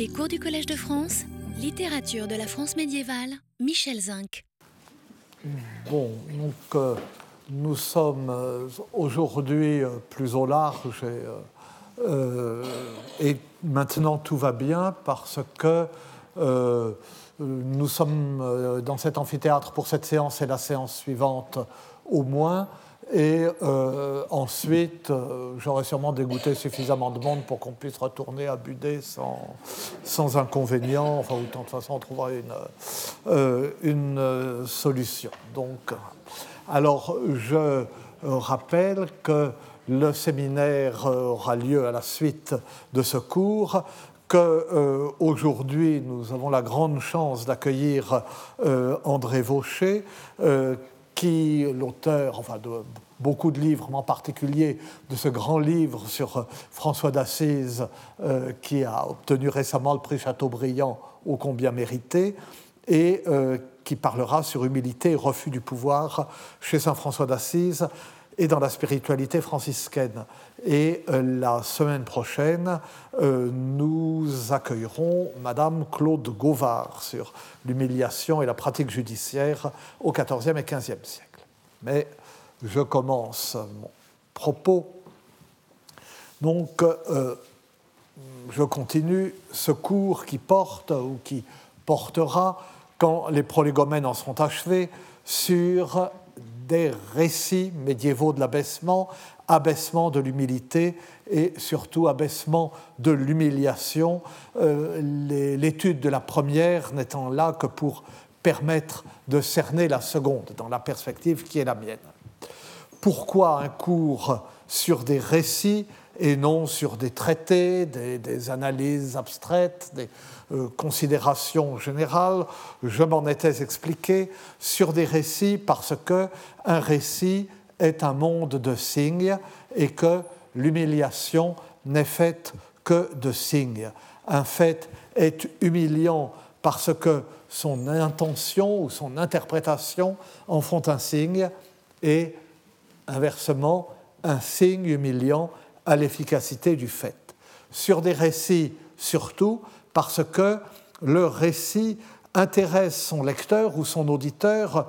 Les cours du Collège de France, littérature de la France médiévale, Michel Zinc. Bon, donc euh, nous sommes euh, aujourd'hui euh, plus au large et, maintenant tout va bien parce que nous sommes dans cet amphithéâtre pour cette séance et la séance suivante au moins. Et ensuite, j'aurais sûrement dégoûté suffisamment de monde pour qu'on puisse retourner à Budé sans, sans inconvénient. Enfin, de toute façon, on trouvera une, une solution. Donc, alors, je rappelle que le séminaire aura lieu à la suite de ce cours, qu'aujourd'hui euh, nous avons la grande chance d'accueillir euh, André Vaucher, euh, qui l'auteur, enfin de beaucoup de livres, mais en particulier de ce grand livre sur François d'Assise, qui a obtenu récemment le prix Chateaubriand, ô combien mérité, et qui parlera sur humilité et refus du pouvoir chez Saint François d'Assise et dans la spiritualité franciscaine. Et euh, la semaine prochaine, euh, nous accueillerons Madame Claude Gauvard sur l'humiliation et la pratique judiciaire au XIVe et XVe siècle. Mais je commence mon propos. Donc, euh, je continue ce cours qui porte ou qui portera quand les prolégomènes en seront achevés, sur des récits médiévaux de l'abaissement, abaissement de l'humilité et surtout abaissement de l'humiliation, euh, l'étude de la première n'étant là que pour permettre de cerner la seconde dans la perspective qui est la mienne. Pourquoi un cours sur des récits et non sur des traités, des, analyses abstraites, des, euh, considération générale, je m'en étais expliqué sur des récits parce que un récit est un monde de signes et que l'humiliation n'est faite que de signes. Un fait est humiliant parce que son intention ou son interprétation en font un signe et inversement, un signe humiliant à l'efficacité du fait. Sur des récits surtout, parce que le récit intéresse son lecteur ou son auditeur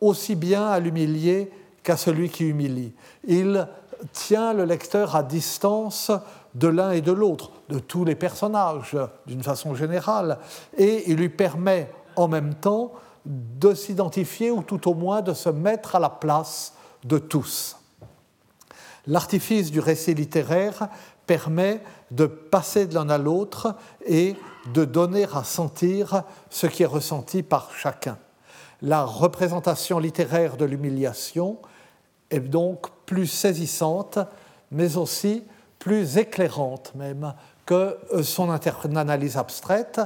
aussi bien à l'humilier qu'à celui qui humilie. Il tient le lecteur à distance de l'un et de l'autre, de tous les personnages d'une façon générale, et il lui permet en même temps de s'identifier ou tout au moins de se mettre à la place de tous. L'artifice du récit littéraire permet de passer de l'un à l'autre et de donner à sentir ce qui est ressenti par chacun. La représentation littéraire de l'humiliation est donc plus saisissante, mais aussi plus éclairante même que euh, son analyse abstraite,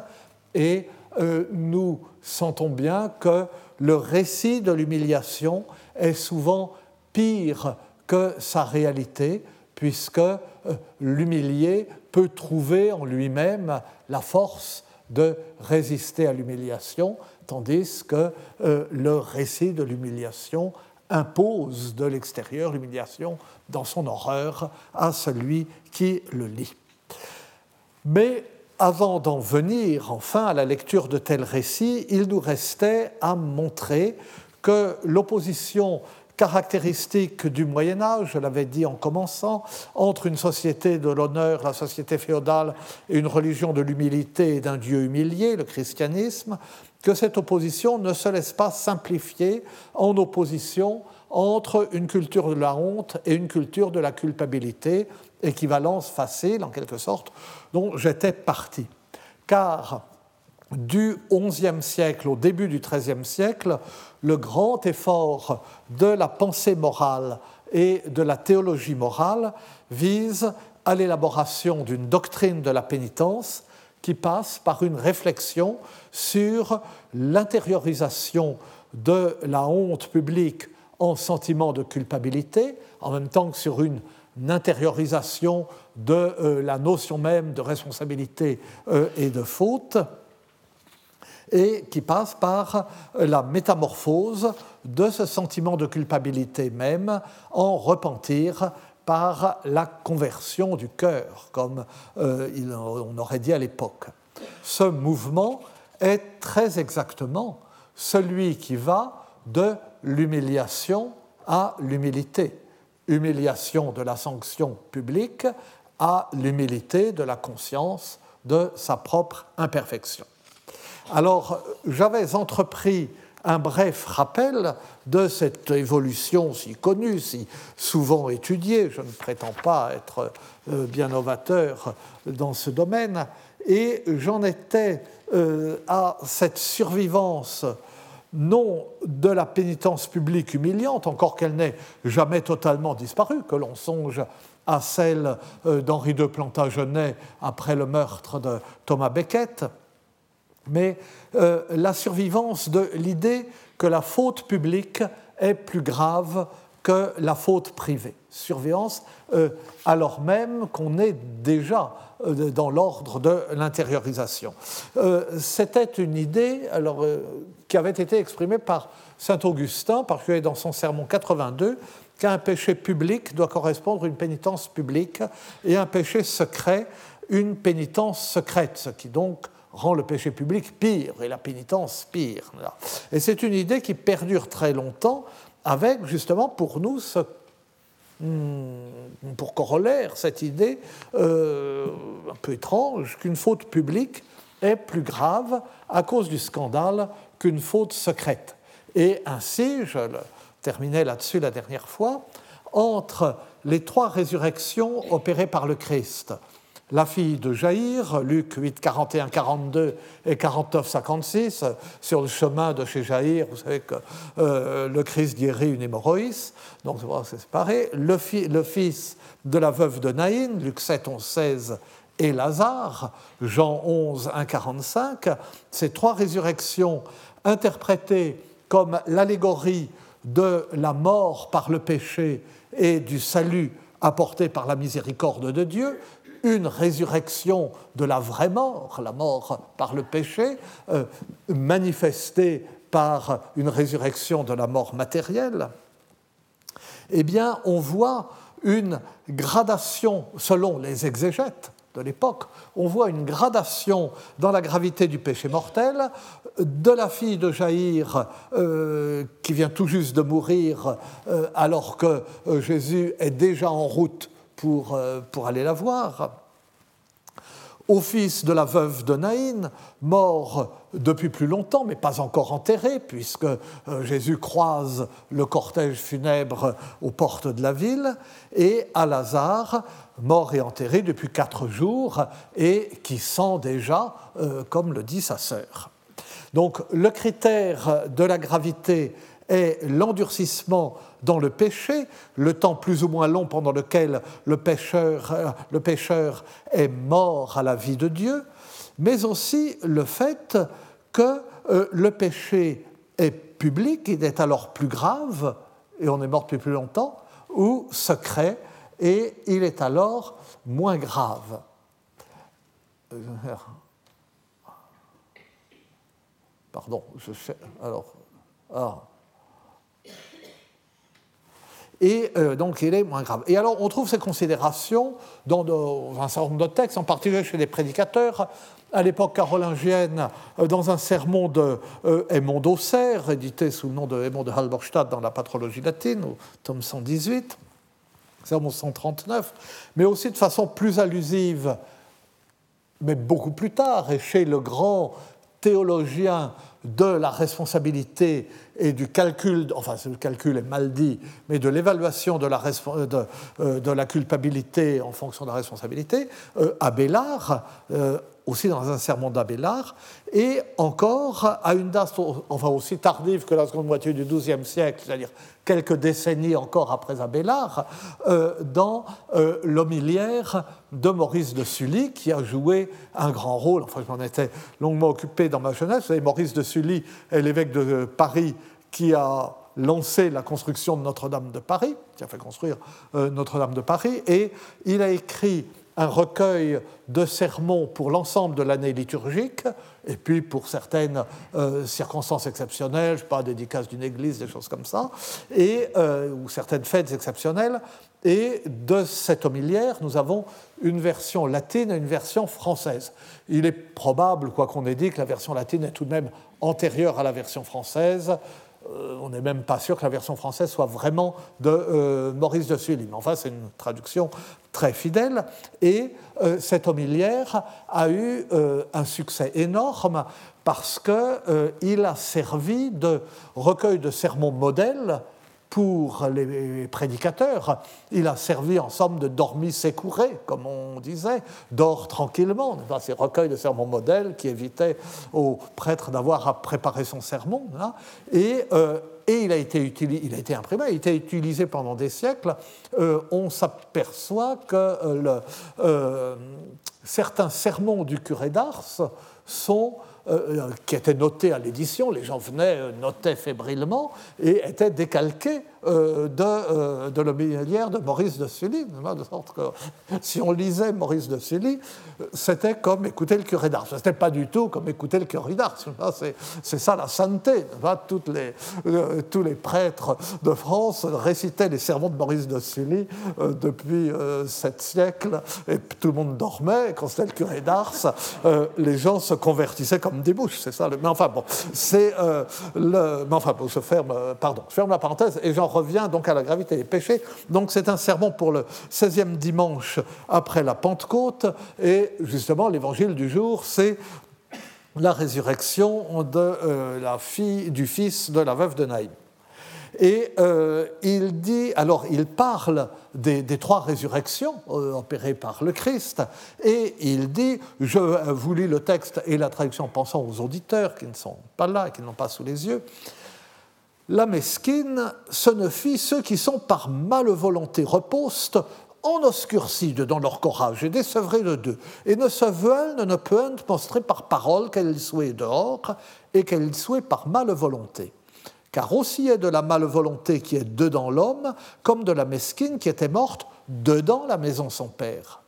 et euh, nous sentons bien que le récit de l'humiliation est souvent pire que sa réalité, puisque euh, l'humilié peut trouver en lui-même la force de résister à l'humiliation, tandis que euh, le récit de l'humiliation impose de l'extérieur l'humiliation dans son horreur à celui qui le lit. Mais avant d'en venir enfin à la lecture de tels récits, il nous restait à montrer que l'opposition caractéristique du Moyen Âge, je l'avais dit en commençant, entre une société de l'honneur, la société féodale, et une religion de l'humilité et d'un Dieu humilié, le christianisme, que cette opposition ne se laisse pas simplifier en opposition entre une culture de la honte et une culture de la culpabilité, équivalence facile en quelque sorte, dont j'étais parti. Car du XIe siècle au début du XIIIe siècle, le grand effort de la pensée morale et de la théologie morale vise à l'élaboration d'une doctrine de la pénitence qui passe par une réflexion sur l'intériorisation de la honte publique en sentiment de culpabilité, en même temps que sur une intériorisation de euh, la notion même de responsabilité euh, et de faute et qui passe par la métamorphose de ce sentiment de culpabilité même en repentir par la conversion du cœur, comme euh, on aurait dit à l'époque. ce mouvement est très exactement celui qui va de l'humiliation à l'humilité. Humiliation de la sanction publique à l'humilité de la conscience de sa propre imperfection. Alors, j'avais entrepris un bref rappel de cette évolution si connue, si souvent étudiée, je ne prétends pas être euh, bien novateur dans ce domaine, et j'en étais euh, à cette survivance non de la pénitence publique humiliante, encore qu'elle n'ait jamais totalement disparu, que l'on songe à celle euh, d'Henri de Plantagenet après le meurtre de Thomas Becket, mais euh, la survivance de l'idée que la faute publique est plus grave que la faute privée. Surveillance euh, alors même qu'on est déjà dans l'ordre de l'intériorisation. C'était une idée alors, qui avait été exprimée par Saint Augustin, particulièrement dans son sermon 82, qu'un péché public doit correspondre à une pénitence publique et un péché secret une pénitence secrète, ce qui donc rend le péché public pire et la pénitence pire. Et c'est une idée qui perdure très longtemps avec justement pour nous ce hmm, pour corollaire cette idée euh, un peu étrange qu'une faute publique est plus grave à cause du scandale qu'une faute secrète. Et ainsi, je terminais là-dessus la dernière fois, entre les trois résurrections opérées par le Christ, la fille de Jaïr, Luc 8, 41, 42 et 49, 56, sur le chemin de chez Jaïr, vous savez que euh, le Christ guérit une hémorroïs, donc c'est séparé, le, le, fils de la veuve de Naïn, Luc 7, 11, 16, et Lazare, Jean 11, 1, 45, ces trois résurrections interprétées comme l'allégorie de la mort par le péché et du salut apporté par la miséricorde de Dieu, une résurrection de la vraie mort, la mort par le péché, euh, manifestée par une résurrection de la mort matérielle, eh bien, on voit une gradation, selon les exégètes, de l'époque, on voit une gradation dans la gravité du péché mortel de la fille de Jaïr euh, qui vient tout juste de mourir euh, alors que Jésus est déjà en route pour, pour aller la voir, au fils de la veuve de Naïn, mort depuis plus longtemps, mais pas encore enterré, puisque Jésus croise le cortège funèbre aux portes de la ville, et à Lazare, mort et enterré depuis quatre jours et qui sent déjà, euh, comme le dit sa sœur. Donc le critère de la gravité est l'endurcissement dans le péché, le temps plus ou moins long pendant lequel le pécheur, euh, est mort à la vie de Dieu, mais aussi le fait que euh, le péché est public, il est alors plus grave, et on est mort depuis plus longtemps, ou secret, et il est alors moins grave. Pardon, je sais. Alors. Ah. Et euh, donc il est moins grave. Et alors on trouve ces considérations dans, un certain nombre de textes, en particulier chez les prédicateurs. À l'époque carolingienne, euh, dans un sermon de euh, Aymon d'Auxerre, édité sous le nom de Aymon de Halberstadt dans la patrologie latine, au tome 118 sermon 139, mais aussi de façon plus allusive, mais beaucoup plus tard, et chez le grand théologien de la responsabilité et du calcul, enfin le calcul est mal dit, mais de l'évaluation de, de, euh, la culpabilité en fonction de la responsabilité, euh, Abélard, euh, aussi dans un sermon d'Abélard, et encore à une date enfin aussi tardive que la seconde moitié du XIIe siècle, c'est-à-dire quelques décennies encore après Abélard, euh, dans l'homilière de Maurice de Sully, qui a joué un grand rôle. Enfin, je m'en étais longuement occupé dans ma jeunesse. Vous savez, Maurice de Sully est l'évêque de Paris qui a lancé la construction de Notre-Dame de Paris, qui a fait construire euh, Notre-Dame de Paris, et il a écrit un recueil de sermons pour l'ensemble de l'année liturgique, et puis pour certaines euh, circonstances exceptionnelles, je sais pas, dédicace d'une église, des choses comme ça, et, euh, ou certaines fêtes exceptionnelles. Et de cette homilière, nous avons une version latine et une version française. Il est probable, quoi qu'on ait dit, que la version latine est tout de même antérieure à la version française. Euh, on n'est même pas sûr que la version française soit vraiment de euh, Maurice de Sully. Mais enfin, c'est une traduction très fidèle. Et euh, cette homilière a eu un succès énorme parce qu'il a servi de recueil de sermons modèles pour les prédicateurs. Il a servi en somme de dormi sécouré, comme on disait, dort tranquillement. Ces recueils de sermons modèles qui évitaient aux prêtres d'avoir à préparer son sermon. Et, euh, il, a été imprimé, il a été utilisé pendant des siècles. Euh, on s'aperçoit que euh, certains sermons du curé d'Ars sont qui étaient notés à l'édition, les gens venaient, euh, notaient fébrilement et étaient décalqués euh, de, de l'homilière de Maurice de Sully. De sorte que si on lisait Maurice de Sully, c'était comme écouter le curé d'Ars. Ce n'était pas du tout comme écouter le curé d'Ars. C'est ça la sainteté. Les, tous les prêtres de France récitaient les sermons de Maurice de Sully depuis sept siècles et tout le monde dormait. Quand c'était le curé d'Ars, les gens se convertissaient comme des bouches, c'est ça. Mais enfin bon, c'est euh, le. Mais enfin, bon, je ferme, euh, pardon, ferme la parenthèse et j'en reviens donc à la gravité des péchés. Donc c'est un sermon pour le 16e dimanche après la Pentecôte et justement l'évangile du jour, c'est la résurrection de euh, la fille, du fils de la veuve de Naïm. Et euh, il dit, alors il parle des, trois résurrections euh, opérées par le Christ, et il dit, je vous lis le texte et la traduction en pensant aux auditeurs qui ne sont pas là et qui n'ont pas sous les yeux. La mesquine, fit ceux qui sont par volonté repostes en oscurcide dans leur courage et désevrés de deux, et ne se veulent, ne peuvent montrer par parole qu'elles soient dehors et qu'elles soient par volonté car aussi est de la malvolonté qui est dedans l'homme, comme de la mesquine qui était morte dedans la maison son père.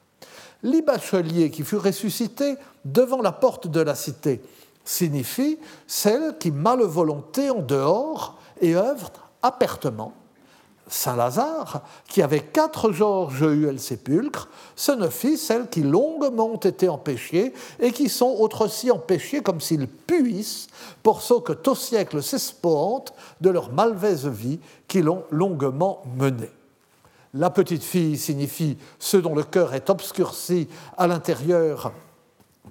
L'ibachelier qui fut ressuscité devant la porte de la cité signifie celle qui malvolonté en dehors et œuvre apertement Saint Lazare, qui avait quatre Georges eu le sépulcre, ce ne fit celles qui longuement été empêchées et qui sont autrefois empêchées comme s'ils puissent, pour ce que tout siècle s'espoante de leur mauvaise vie qui l'ont longuement menée. La petite fille signifie ceux dont le cœur est obscurci à l'intérieur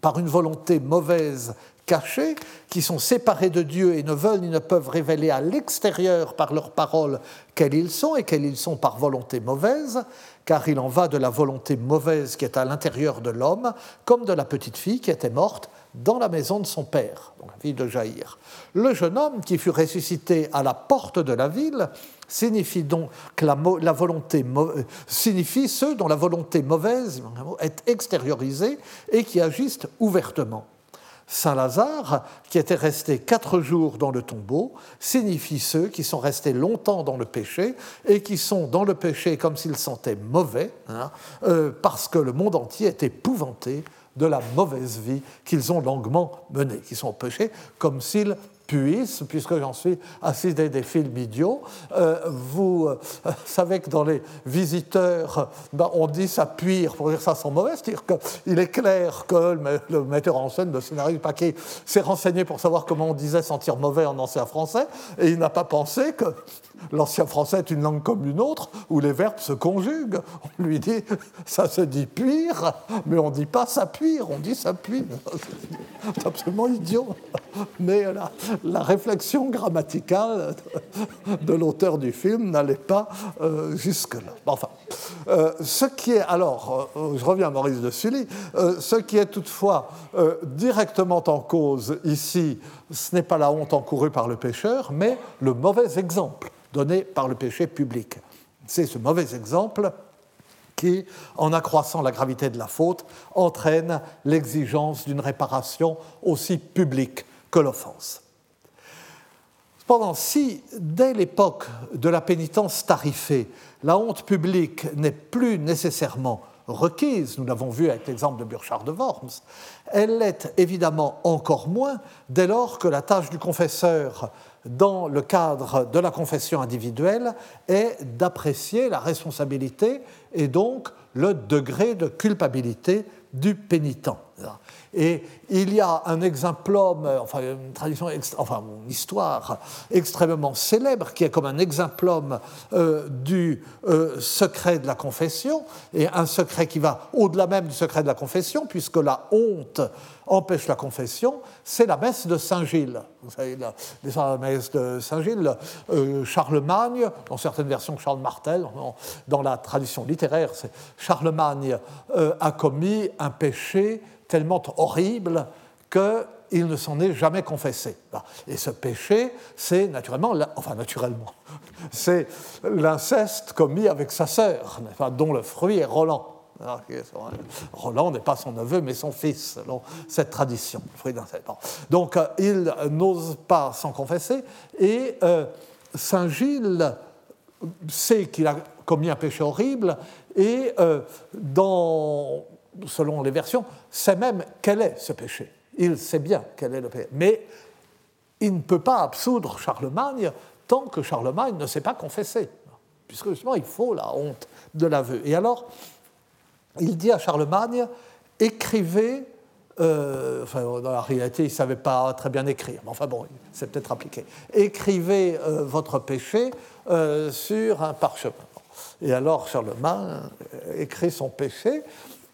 par une volonté mauvaise cachés, qui sont séparés de Dieu et ne veulent ni ne peuvent révéler à l'extérieur par leurs paroles quels ils sont et quels ils sont par volonté mauvaise, car il en va de la volonté mauvaise qui est à l'intérieur de l'homme, comme de la petite fille qui était morte dans la maison de son père, donc la fille de Jaïr. Le jeune homme qui fut ressuscité à la porte de la ville signifie donc que la, la volonté signifie ceux dont la volonté mauvaise est extériorisée et qui agissent ouvertement. Saint Lazare, qui était resté quatre jours dans le tombeau, signifie ceux qui sont restés longtemps dans le péché et qui sont dans le péché comme s'ils sentaient mauvais, hein, euh, parce que le monde entier est épouvanté de la mauvaise vie qu'ils ont longuement menée, qui sont au péché comme s'ils puisse, puisque j'en suis assis des films idiots. Euh, vous euh, savez que dans les visiteurs, ben, on dit ça puire pour dire ça sans mauvais, c'est-à-dire qu'il est clair que le, metteur en scène, le scénariste paquet, s'est renseigné pour savoir comment on disait sentir mauvais en ancien français, et il n'a pas pensé que L'ancien français est une langue comme une autre où les verbes se conjuguent. On lui dit ça se dit puire, mais on ne dit pas s'appuire, on dit s'appuie. C'est absolument idiot. Mais la, réflexion grammaticale de l'auteur du film n'allait pas euh, jusque-là. Enfin, euh, ce qui est, alors, euh, je reviens à Maurice de Sully, ce qui est toutefois directement en cause ici, ce n'est pas la honte encourue par le pécheur, mais le mauvais exemple donné par le péché public. C'est ce mauvais exemple qui, en accroissant la gravité de la faute, entraîne l'exigence d'une réparation aussi publique que l'offense. Cependant, si dès l'époque de la pénitence tarifée, la honte publique n'est plus nécessairement requise, nous l'avons vu avec l'exemple de Burchard de Worms, elle l'est évidemment encore moins dès lors que la tâche du confesseur dans le cadre de la confession individuelle est d'apprécier la responsabilité et donc le degré de culpabilité du pénitent. Et il y a un exemplum, enfin une tradition, enfin une histoire extrêmement célèbre qui est comme un exemplum euh, du euh, secret de la confession, et un secret qui va au-delà même du secret de la confession, puisque la honte empêche la confession, c'est la messe de Saint-Gilles. Vous savez, la, messe de Saint-Gilles, euh, Charlemagne, dans certaines versions Charles Martel, dans la tradition littéraire, Charlemagne a commis un péché tellement horrible qu'il ne s'en est jamais confessé. Et ce péché, c'est naturellement, enfin naturellement, c'est l'inceste commis avec sa sœur, dont le fruit est Roland. Roland n'est pas son neveu, mais son fils, selon cette tradition. Donc, euh, il n'ose pas s'en confesser, et euh, Saint Gilles sait qu'il a commis un péché horrible, et euh, dans selon les versions, sait même quel est ce péché. Il sait bien quel est le péché. Mais il ne peut pas absoudre Charlemagne tant que Charlemagne ne s'est pas confessé. Puisque justement, il faut la honte de l'aveu. Et alors, il dit à Charlemagne écrivez. Euh, enfin, dans la réalité, il ne savait pas très bien écrire, mais enfin bon, c'est peut-être appliqué. Écrivez euh, votre péché euh, sur un parchemin. Et alors Charlemagne écrit son péché,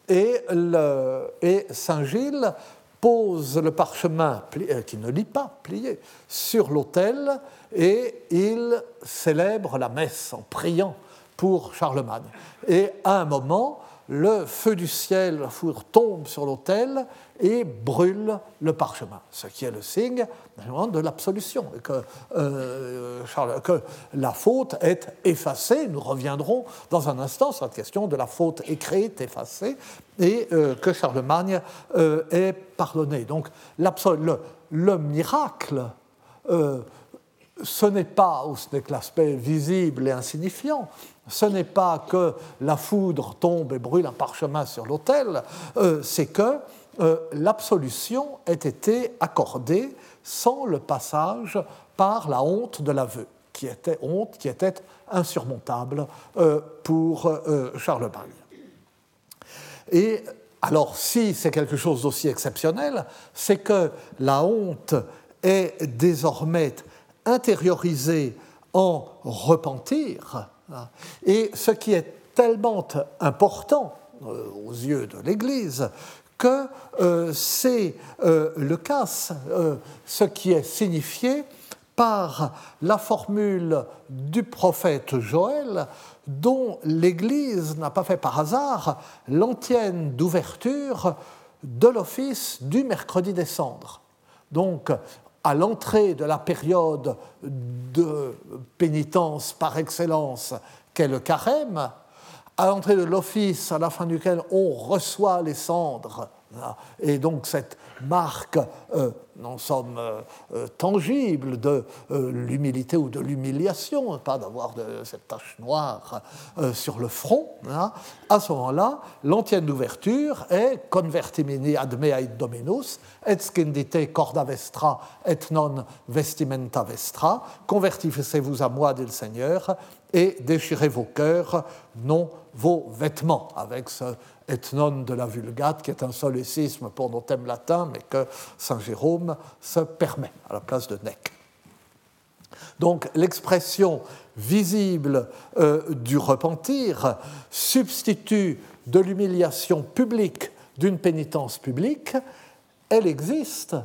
et, Saint Gilles pose le parchemin euh, qui ne lit pas, plié, sur l'autel et il célèbre la messe en priant pour Charlemagne. Et à un moment, le feu du ciel, la foudre tombe sur l'autel et brûle le parchemin, ce qui est le signe de l'absolution, que, euh, que la faute est effacée. Nous reviendrons dans un instant sur la question de la faute écrite, effacée, et euh, que Charlemagne euh, est pardonné. Donc le, le, miracle, ce n'est pas, ou ce n'est que l'aspect visible et insignifiant, ce n'est pas que la foudre tombe et brûle un parchemin sur l'autel, c'est que euh, l'absolution ait été accordée sans le passage par la honte de l'aveu, qui était honte qui était insurmontable euh, pour euh, Charlemagne. Et alors, si c'est quelque chose d'aussi exceptionnel, c'est que la honte est désormais intériorisée en repentir. Et ce qui est tellement important aux yeux de l'Église, que euh, c'est euh, le cas, euh, ce qui est signifié par la formule du prophète Joël, dont l'Église n'a pas fait par hasard l'antienne d'ouverture de l'office du mercredi des cendres. Donc, à l'entrée de la période de pénitence par excellence qu'est le carême, à l'entrée de l'office à la fin duquel on reçoit les cendres. Et donc cette marque, euh, en somme, euh, euh, tangible de l'humilité ou de l'humiliation, pas d'avoir cette tache noire sur le front, hein. à ce moment-là, l'antienne d'ouverture est convertimini ad mea dominus, et scindite corda vestra et non vestimenta vestra, convertissez-vous à moi, dit le Seigneur, et déchirez vos cœurs, non vos vêtements, avec ce etnon de la Vulgate, qui est un solécisme pour nos thèmes latins, mais que Saint Jérôme se permet à la place de nec. Donc l'expression visible euh, du repentir substitue de l'humiliation publique d'une pénitence publique, elle existe,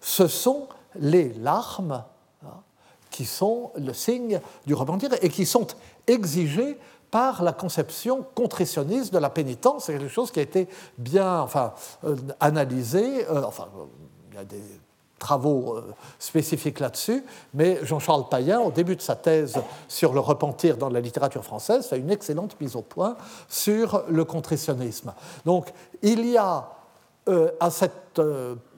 ce sont les larmes hein, qui sont le signe du repentir et qui sont exigées par la conception contritionniste de la pénitence. C'est quelque chose qui a été bien enfin, euh, analysé. Euh, enfin, il y a des travaux euh, spécifiques là-dessus, mais Jean-Charles Payen, au début de sa thèse sur le repentir dans la littérature française, fait une excellente mise au point sur le contritionnisme. Donc, il y a à cette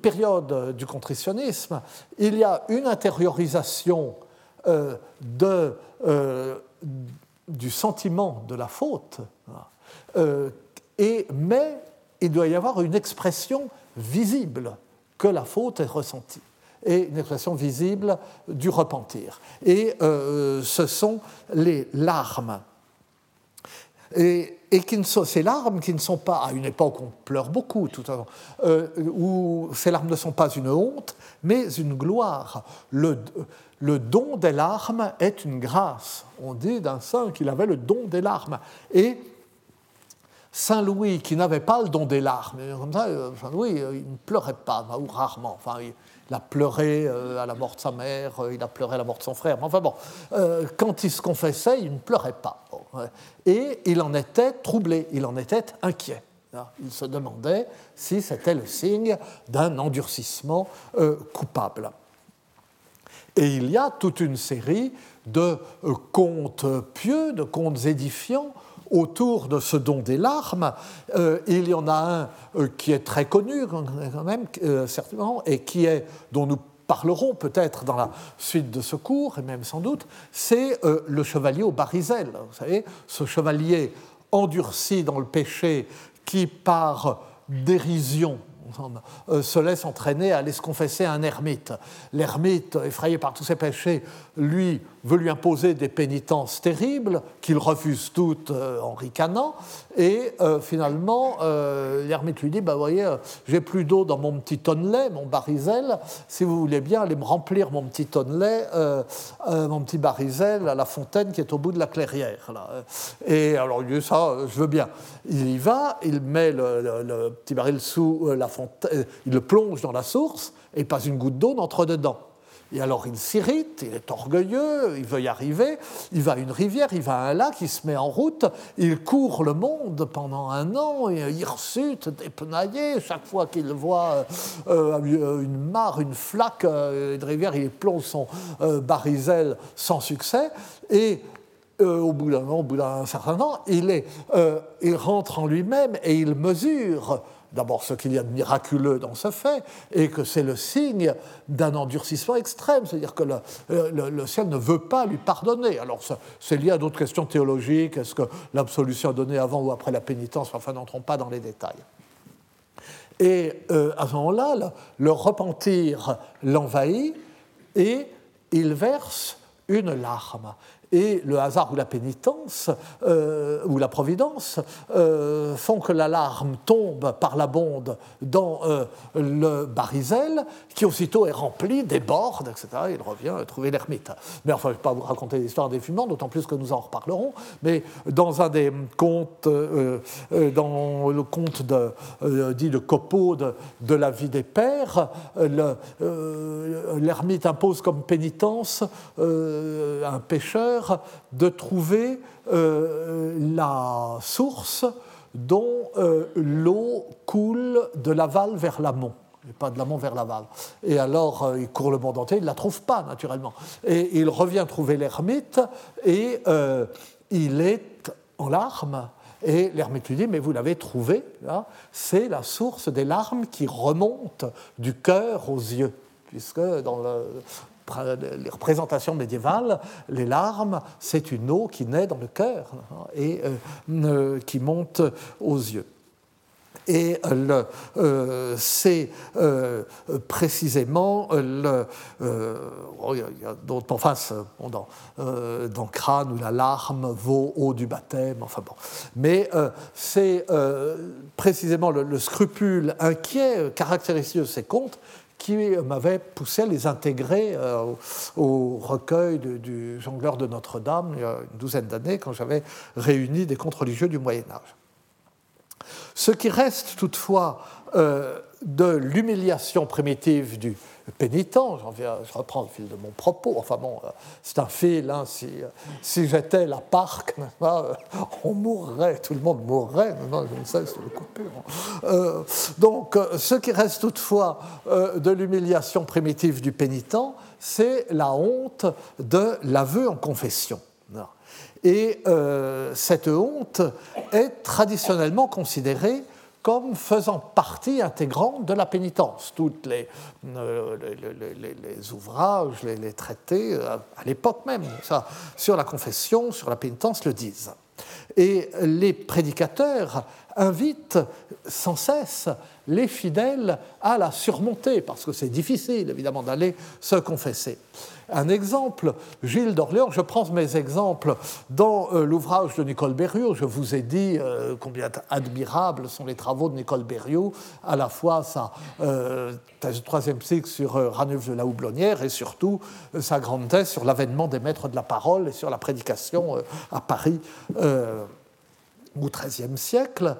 période du contritionnisme, il y a une intériorisation de du sentiment de la faute, euh, et, mais il doit y avoir une expression visible que la faute est ressentie et une expression visible du repentir. Et euh, ce sont les larmes. Et, qui ne sont, ces larmes qui ne sont pas, à une époque on pleure beaucoup, tout à euh, où ces larmes ne sont pas une honte, mais une gloire. Le, le don des larmes est une grâce. On dit d'un saint qu'il avait le don des larmes. Et Saint Louis, qui n'avait pas le don des larmes, comme ça, euh, Saint Louis, euh, il ne pleurait pas, ou rarement. Enfin, il, a pleuré euh, à la mort de sa mère, il a pleuré à la mort de son frère. Mais enfin bon, quand il se confessait, il ne pleurait pas. Et il en était troublé, il en était inquiet. Il se demandait si c'était le signe d'un endurcissement coupable. Et il y a toute une série de contes pieux, de contes édifiants autour de ce don des larmes. Euh, il y en a un euh, qui est très connu quand même, euh, certainement, et qui est, dont nous parlerons peut-être dans la suite de ce cours, et même sans doute, c'est le chevalier au barisel. Vous savez, ce chevalier endurci dans le péché qui, par dérision, euh, se laisse entraîner à aller se confesser à un ermite. L'ermite, effrayé par tous ses péchés, lui veut lui imposer des pénitences terribles qu'il refuse toutes euh, en ricanant. Et euh, finalement, l'ermite lui dit bah, voyez, j'ai plus d'eau dans mon petit tonnelet, mon barisel. Si vous voulez bien, allez me remplir mon petit tonnelet, mon petit barisel à la fontaine qui est au bout de la clairière. Là. Et alors, il dit ça, je veux bien. Il y va, il met le petit baril sous la fontaine euh, il le plonge dans la source et pas une goutte d'eau n'entre dedans. Et alors il s'irrite, il est orgueilleux, il veut y arriver, il va à une rivière, il va à un lac, il se met en route, il court le monde pendant un an, et hirsute, dépenaillé, chaque fois qu'il voit euh, euh, une mare, une flaque de rivière, il plonge son barisel sans succès, et au bout d'un au bout d'un certain temps, il, est, il rentre en lui-même et il mesure d'abord ce qu'il y a de miraculeux dans ce fait, et que c'est le signe d'un endurcissement extrême, c'est-à-dire que le, ciel ne veut pas lui pardonner. Alors c'est lié à d'autres questions théologiques, est-ce que l'absolution est donnée avant ou après la pénitence, enfin n'entrons pas dans les détails. Et euh, à ce moment-là, le repentir l'envahit et il verse une larme et le hasard ou la pénitence euh, ou la providence euh, font que l'alarme tombe par la bonde dans euh, le barisel qui aussitôt est rempli, déborde, etc. Il revient trouver l'ermite. Mais enfin, je ne vais pas vous raconter l'histoire des fumants, d'autant plus que nous en reparlerons. Mais dans un des contes, dans le conte dit de Copeau de, de, la vie des pères, l'ermite impose comme pénitence un pécheur de trouver euh, la source dont euh, l'eau coule de l'aval vers l'amont et pas de l'amont vers l'aval. Et alors, euh, il court le monde entier, il ne la trouve pas, naturellement. Et il revient trouver l'ermite, et il est en larmes. Et l'ermite lui dit, mais vous l'avez trouvé, c'est la source des larmes qui remontent du cœur aux yeux puisque dans le, les représentations médiévales, les larmes, c'est une eau qui naît dans le cœur hein, et euh, qui monte aux yeux. Et euh, c'est euh, précisément le. Oh, il y a, d'autres. Enfin, dans, dans, Crâne, où la larme vaut eau du baptême, enfin bon. Mais c'est précisément le, scrupule inquiet caractéristique de ces contes qui m'avait poussé à les intégrer euh, au recueil du jongleur de Notre-Dame il y a une douzaine d'années, quand j'avais réuni des contes religieux du Moyen Âge. Ce qui reste toutefois euh, de l'humiliation primitive du pénitent, je reprends le fil de mon propos, enfin bon, euh, c'est un fil, hein, si, si j'étais la parc, euh, on mourrait, tout le monde mourrait, non, je ne sais, c'est. Euh, donc, ce qui reste toutefois de l'humiliation primitive du pénitent, c'est la honte de l'aveu en confession. Et cette honte est traditionnellement considérée comme faisant partie intégrante de la pénitence. Tous les, euh, les, ouvrages, les, traités, euh, à l'époque même, ça, sur la confession, sur la pénitence, le disent. Et les prédicateurs invite sans cesse les fidèles à la surmonter, parce que c'est difficile évidemment d'aller se confesser. Un exemple, Gilles d'Orléans, je prends mes exemples dans euh, l'ouvrage de Nicole Berriot, je vous ai dit euh, combien admirables sont les travaux de Nicole Berriot, à la fois sa euh, troisième cycle sur Ranulf de la Houblonnière et surtout sa grande thèse sur l'avènement des maîtres de la parole et sur la prédication à Paris au XIIIe siècle.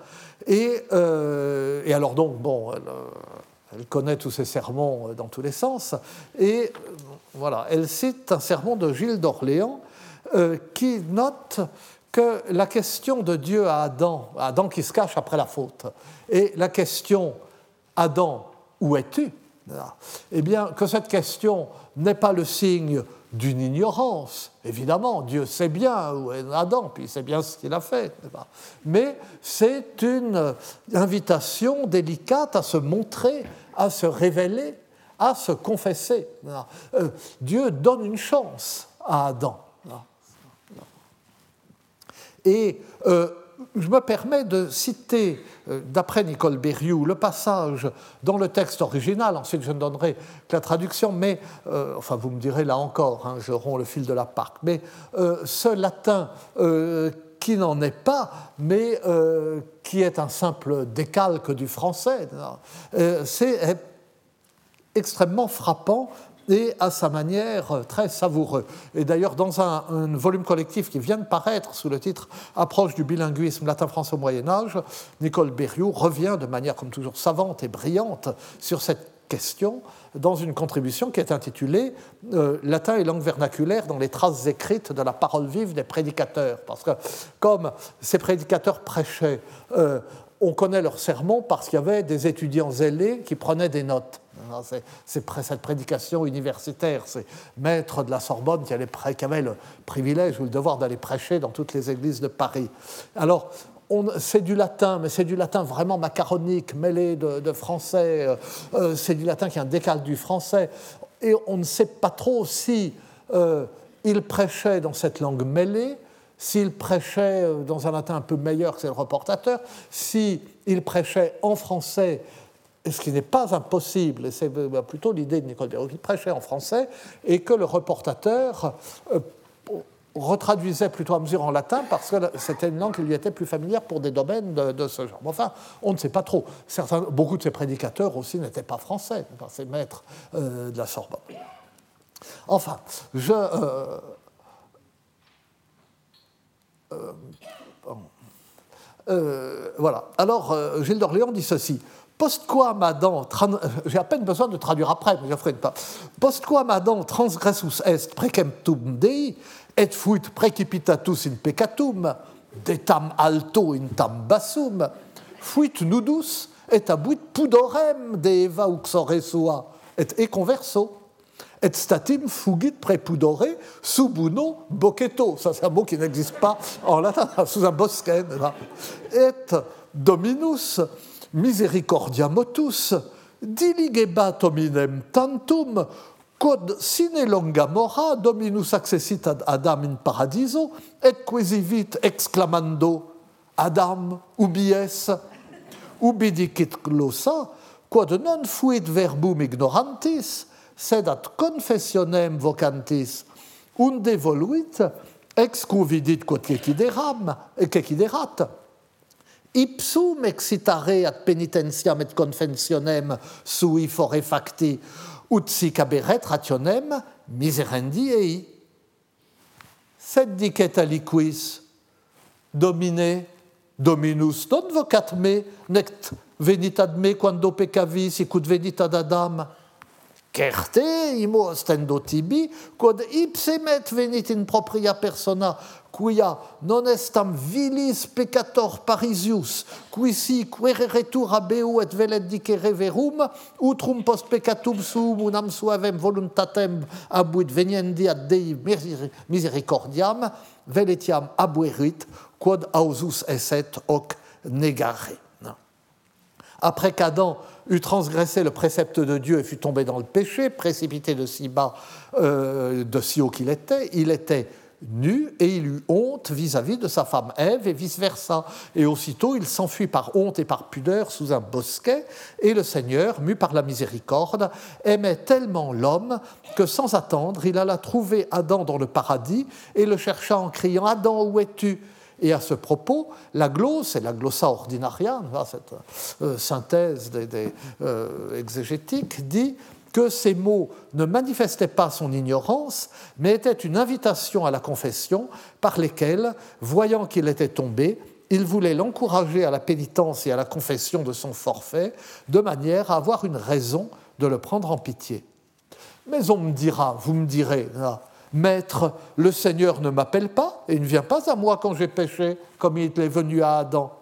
Et, alors donc, bon, elle connaît tous ces sermons euh, dans tous les sens. Et euh, elle cite un sermon de Gilles d'Orléans euh, qui note que la question de Dieu à Adam, Adam qui se cache après la faute, et la question Adam, où es-tu? Eh bien, que cette question n'est pas le signe d'une ignorance. Évidemment, Dieu sait bien où est Adam, puis il sait bien ce qu'il a fait. Mais c'est une invitation délicate à se montrer à se révéler, à se confesser. Euh, Dieu donne une chance à Adam. Et euh, je me permets de citer, euh, d'après Nicole Berrioux, le passage dans le texte original, ensuite je ne donnerai que la traduction, mais, enfin vous me direz là encore, hein, je romps le fil de la parc, mais ce latin qui n'en est pas, mais qui est un simple décalque du français. C'est extrêmement frappant et à sa manière très savoureux. Et d'ailleurs, dans un, volume collectif qui vient de paraître sous le titre Approche du bilinguisme latin-français au Moyen Âge, Nicole Berriot revient de manière comme toujours savante et brillante sur cette question dans une contribution qui est intitulée euh, Latin et langue vernaculaire dans les traces écrites de la parole vive des prédicateurs. Parce que comme ces prédicateurs prêchaient, euh, on connaît leurs sermons parce qu'il y avait des étudiants zélés qui prenaient des notes. C'est cette prédication universitaire, c'est maître de la Sorbonne qui, qui avait le privilège ou le devoir d'aller prêcher dans toutes les églises de Paris. Alors, c'est du latin, mais c'est du latin vraiment macaronique, mêlé de, français. Euh, euh, c'est du latin qui est un décal du français. Et on ne sait pas trop si euh, il prêchait dans cette langue mêlée, s'il prêchait dans un latin un peu meilleur que c'est le reportateur, s'il prêchait en français, ce qui n'est pas impossible, c'est plutôt l'idée de Nicole qu'il prêchait en français, et que le reportateur retraduisait plutôt à mesure en latin parce que c'était une langue qui lui était plus familière pour des domaines de, ce genre. Enfin, on ne sait pas trop. Beaucoup de ces prédicateurs aussi n'étaient pas français, ces maîtres euh, de la Sorbonne. Enfin, je. Euh, euh, voilà. Alors, Gilles d'Orléans dit ceci. Postquam Adam, j'ai à peine besoin de traduire après, mais je ferai pas. Postquam Adam transgressus est precemptum Dei, et fuit precipitatus in peccatum, de tam alto in tam bassum, fuit nudus, et abuit pudorem de eva uxore sua, et e converso, et statim fugit prepudore subuno boceto. Ça, c'est un mot qui n'existe pas en latin, sous un bosquen. Et dominus misericordia motus, diligebat hominem tantum, quod sine longa mora dominus accessit ad Adam in paradiso, et quesivit exclamando Adam ubi dicit glossa, quod non fuit verbum ignorantis, sed ad confessionem vocantis, unde voluit, ex convidit quod cecideram, et ceciderat, ipsum excitare ad penitentiam et confessionem sui fore facti, ut sic aberet rationem miserendi ei. Sed dicet aliquis, domine, dominus non vocat me, nect venit ad me quando peccavis, sicut venit ad Adam. Certe imo ostendo tibi, quod ipsemet venit in propria persona, quia non estam vilis peccator parisius, quisi quereretur abeu et velet dicere verum, utrum post peccatum suum unam suavem voluntatem abuit veniendi ad Dei misericordiam, veletiam abuerit, quod ausus esset hoc negare. Après qu'Adam eut transgressé le précepte de Dieu et fut tombé dans le péché, précipité de si bas, euh, de si haut qu'il était, il était nu et il eut honte vis-à-vis de sa femme Ève et vice-versa. Et aussitôt il s'enfuit par honte et par pudeur sous un bosquet et le Seigneur, mu par la miséricorde, aimait tellement l'homme que sans attendre il alla trouver Adam dans le paradis et le chercha en criant Adam, où es-tu? Et à ce propos, la glosse et la glossa ordinaria, cette euh, synthèse des, euh, exégétiques, dit que ces mots ne manifestaient pas son ignorance, mais étaient une invitation à la confession par lesquels, voyant qu'il était tombé, il voulait l'encourager à la pénitence et à la confession de son forfait, de manière à avoir une raison de le prendre en pitié. Mais on me dira, vous me direz, Maître, le Seigneur ne m'appelle pas et ne vient pas à moi quand j'ai péché, comme il est venu à Adam.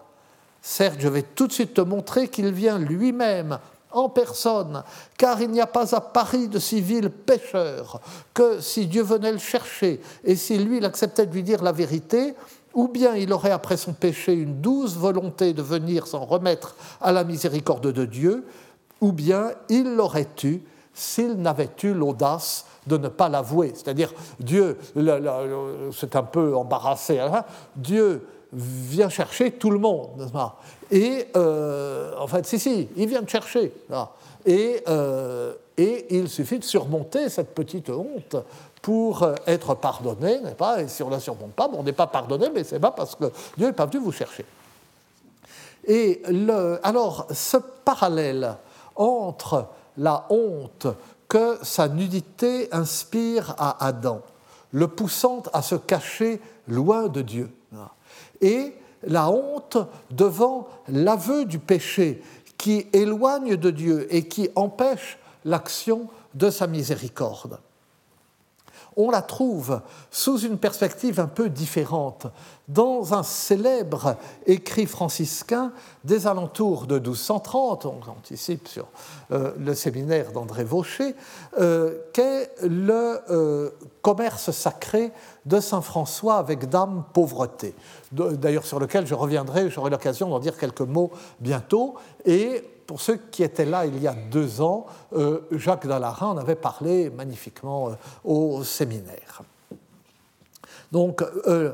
Certes, je vais tout de suite te montrer qu'il vient lui-même en personne, car il n'y a pas à Paris de si vil pécheur que si Dieu venait le chercher et si lui il acceptait de lui dire la vérité, ou bien il aurait après son péché une douce volonté de venir s'en remettre à la miséricorde de Dieu, ou bien il l'aurait eu s'il n'avait eu l'audace de ne pas l'avouer. C'est-à-dire, Dieu, c'est un peu embarrassé, hein. Dieu vient chercher tout le monde, Et euh, en fait, si, si, il vient de chercher. Et, euh, et, il suffit de surmonter cette petite honte pour être pardonné, n'est-ce pas? Et si on ne la surmonte pas, bon, on n'est pas pardonné, mais c'est pas parce que Dieu n'est pas venu vous chercher. Et alors, ce parallèle entre la honte que sa nudité inspire à Adam, le poussant à se cacher loin de Dieu. Et la honte devant l'aveu du péché qui éloigne de Dieu et qui empêche l'action de sa miséricorde on la trouve sous une perspective un peu différente. Dans un célèbre écrit franciscain des alentours de 1230, on anticipe sur euh, le séminaire d'André Vaucher, euh, qu'est le euh, commerce sacré de Saint François avec Dame Pauvreté, d'ailleurs sur lequel je reviendrai, j'aurai l'occasion d'en dire quelques mots bientôt, pour ceux qui étaient là il y a deux ans, euh, Jacques Dallarin en avait parlé magnifiquement euh, au séminaire. Donc, euh,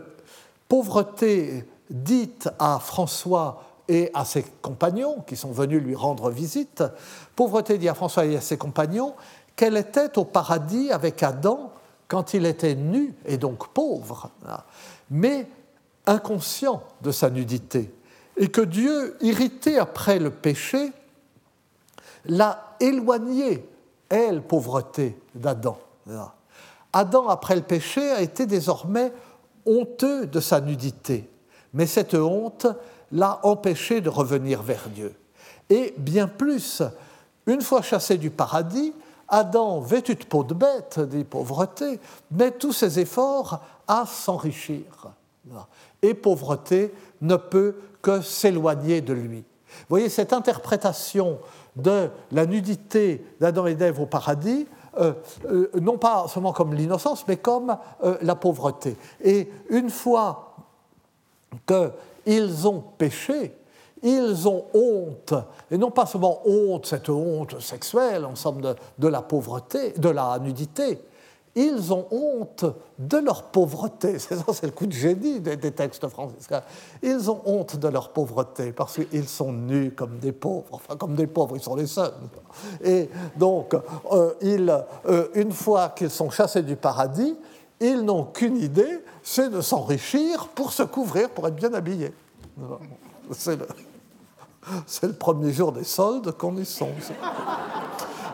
pauvreté dite à François et à ses compagnons qui sont venus lui rendre visite, pauvreté dit à François et à ses compagnons qu'elle était au paradis avec Adam quand il était nu et donc pauvre, mais inconscient de sa nudité, et que Dieu, irrité après le péché, l'a éloigné, elle, pauvreté d'Adam. Adam, après le péché, a été désormais honteux de sa nudité, mais cette honte l'a empêché de revenir vers Dieu. Et bien plus, une fois chassé du paradis, Adam, vêtu de peau de bête, dit pauvreté, met tous ses efforts à s'enrichir. Et pauvreté ne peut que s'éloigner de lui. Vous voyez, cette interprétation de la nudité d'Adam et d'Ève au paradis, euh, euh, non pas seulement comme l'innocence, mais comme euh, la pauvreté. Et une fois qu'ils ont péché, ils ont honte, et non pas seulement honte, cette honte sexuelle, en de la pauvreté, de la nudité, ils ont honte de leur pauvreté. C'est ça, c'est le coup de génie des, textes franciscains. Ils ont honte de leur pauvreté parce qu'ils sont nus comme des pauvres, enfin comme des pauvres, ils sont les seuls. Et donc, euh, euh, une fois qu'ils sont chassés du paradis, ils n'ont qu'une idée, c'est de s'enrichir pour se couvrir, pour être bien habillés. C'est le, le, premier jour des soldes qu'on y songe.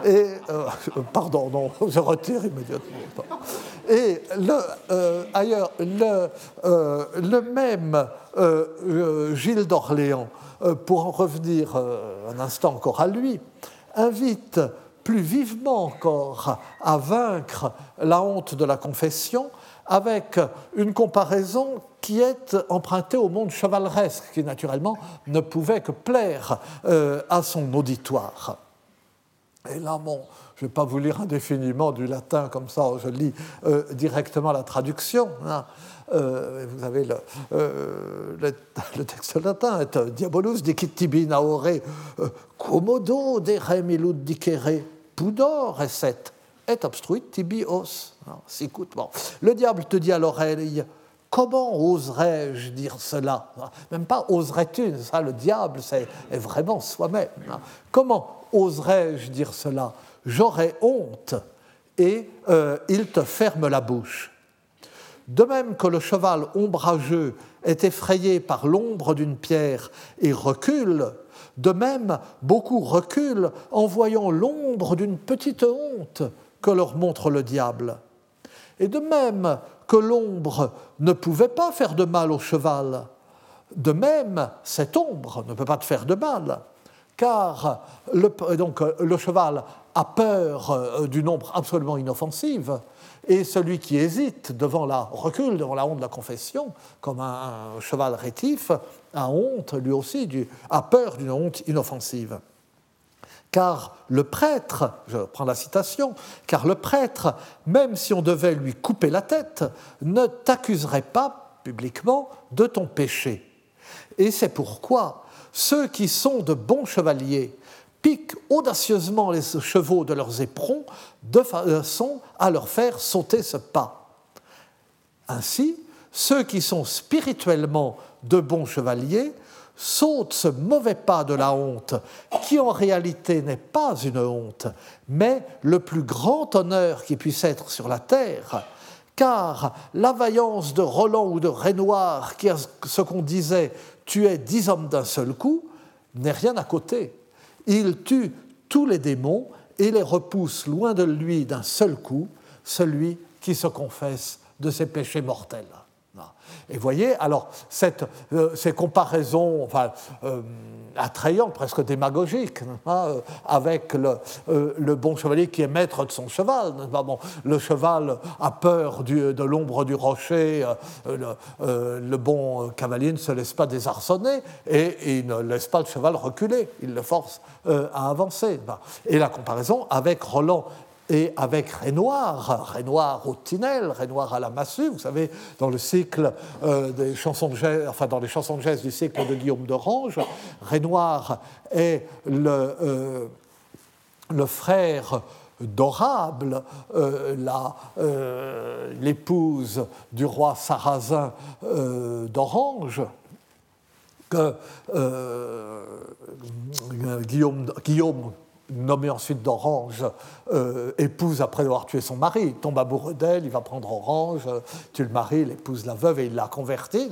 Et, euh, pardon, non, je retire immédiatement. Et le, euh, ailleurs, le, euh, le même Gilles d'Orléans, pour en revenir un instant encore à lui, invite plus vivement encore à vaincre la honte de la confession avec une comparaison qui est empruntée au monde chevaleresque, qui naturellement ne pouvait que plaire à son auditoire. Et là, bon, je ne vais pas vous lire indéfiniment du latin comme ça, je lis euh, directement la traduction. Hein. Euh, vous avez le, euh, texte latin, est Diabolus dicitibi naore commodo de remilud dicere pudor esset et obstruit tibi os. Bon. Le diable te dit à l'oreille Comment oserais-je dire cela? Même pas oserais-tu, ça le diable, c'est vraiment soi-même. Comment oserais-je dire cela? J'aurais honte et euh, il te ferme la bouche. De même que le cheval ombrageux est effrayé par l'ombre d'une pierre et recule, de même beaucoup reculent en voyant l'ombre d'une petite honte que leur montre le diable. Et de même que l'ombre ne pouvait pas faire de mal au cheval, de même cette ombre ne peut pas te faire de mal, car le, donc, le cheval a peur euh, d'une ombre absolument inoffensive, et celui qui hésite devant la recule devant la honte de la confession, comme un, cheval rétif, a honte lui aussi, a peur d'une honte inoffensive. Car le prêtre, je prends la citation, car le prêtre, même si on devait lui couper la tête, ne t'accuserait pas publiquement de ton péché. Et c'est pourquoi ceux qui sont de bons chevaliers piquent audacieusement les chevaux de leurs éperons de façon à leur faire sauter ce pas. Ainsi, ceux qui sont spirituellement de bons chevaliers saute ce mauvais pas de la honte, qui en réalité n'est pas une honte, mais le plus grand honneur qui puisse être sur la terre, car la vaillance de Roland ou de Renoir, qui est ce qu'on disait tuer dix hommes d'un seul coup, n'est rien à côté. Il tue tous les démons et les repousse loin de lui d'un seul coup, celui qui se confesse de ses péchés mortels. Et voyez, alors, euh, ces comparaisons enfin, euh, attrayantes, presque démagogiques, euh, avec le, bon chevalier qui est maître de son cheval. Le cheval a peur de l'ombre du rocher, le, bon cavalier ne se laisse pas désarçonner et, il ne laisse pas le cheval reculer, il le force à avancer. Et la comparaison avec Roland et avec Renoir, Renoir au Tinel, Renoir à la massue, vous savez, dans le cycle euh, des chansons de geste, enfin dans les chansons de geste du cycle de Guillaume d'Orange, Renoir est le, euh, le frère d'Orable, euh, l'épouse du roi sarrasin d'Orange, que Guillaume, Guillaume nommé ensuite d'Orange, euh, épouse après avoir tué son mari. Il tombe amoureux d'elle, il va prendre Orange, euh, tue le mari, il épouse la veuve et il l'a convertie.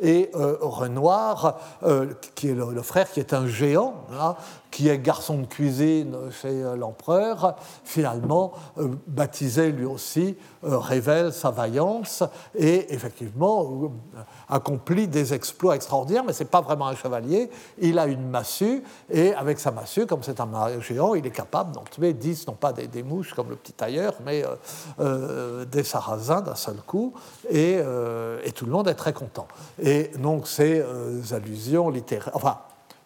Et euh, Renoir, qui est le, frère, qui est un géant, qui est garçon de cuisine chez l'empereur, finalement, baptisé lui aussi, révèle sa vaillance et effectivement accomplit des exploits extraordinaires, mais ce n'est pas vraiment un chevalier. Il a une massue et avec sa massue, comme c'est un géant, il est capable d'en tuer 10, non pas des, mouches comme le petit tailleur, mais euh, euh, des sarrasins d'un seul coup, euh, et, tout le monde est très content. Et donc ces allusions littéraires, enfin,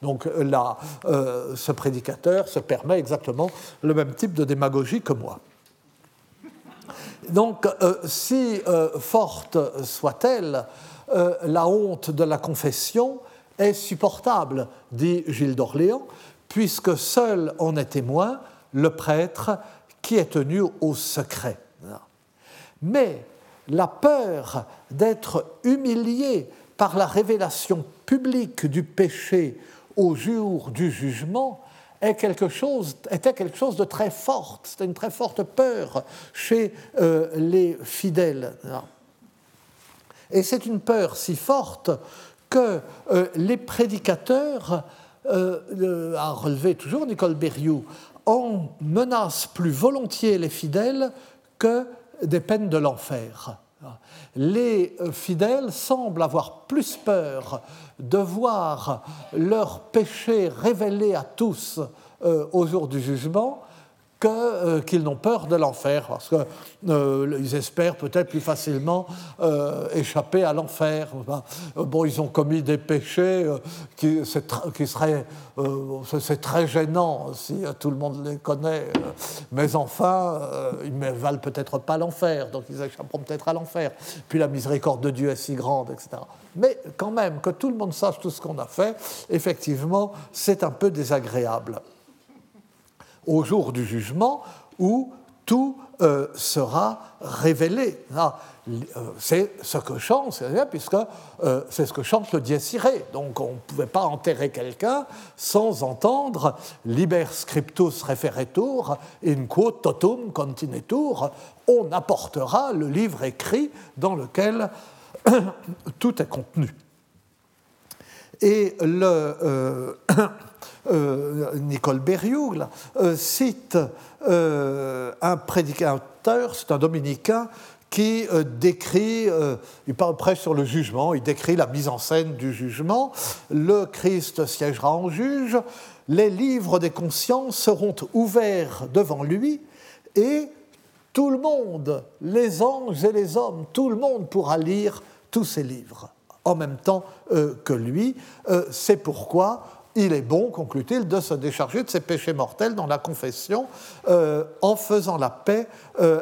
donc là, ce prédicateur se permet exactement le même type de démagogie que moi. Donc, si forte soit-elle, la honte de la confession est supportable, dit Gilles d'Orléans, puisque seul en est témoin le prêtre qui est tenu au secret. Mais la peur d'être humilié par la révélation publique du péché au jour du jugement était quelque chose de très fort, c'était une très forte peur chez euh, les fidèles. Et c'est une peur si forte que euh, les prédicateurs, euh, a relevé toujours Nicole Berrioux, on menace plus volontiers les fidèles que des peines de l'enfer. Les fidèles semblent avoir plus peur de voir leurs péchés révélés à tous euh, au jour du jugement euh, qu'ils n'ont peur de l'enfer, parce qu'ils euh, espèrent peut-être plus facilement euh, échapper à l'enfer. bon, ils ont commis des péchés qui, qui seraient... c'est très gênant si tout le monde les connaît, mais enfin, ils ne valent peut-être pas l'enfer, donc ils échapperont peut-être à l'enfer. Puis la miséricorde de Dieu est si grande, etc. Mais quand même, que tout le monde sache tout ce qu'on a fait, effectivement, c'est un peu désagréable au jour du jugement où tout sera révélé. Ah, c'est ce que chante, puisque c'est ce que chante le Dies Irae. Donc on ne pouvait pas enterrer quelqu'un sans entendre liber scriptus referetur in quo totum continetur. On apportera le livre écrit dans lequel tout est contenu. Et euh, euh, Nicole Berrioul euh, cite un prédicateur, c'est un dominicain, qui décrit, il parle presque sur le jugement, il décrit la mise en scène du jugement. Le Christ siégera en juge, les livres des consciences seront ouverts devant lui et tout le monde, les anges et les hommes, tout le monde pourra lire tous ces livres en même temps euh, que lui. Euh, c'est pourquoi il est bon, conclut-il, de se décharger de ses péchés mortels dans la confession euh, en faisant la paix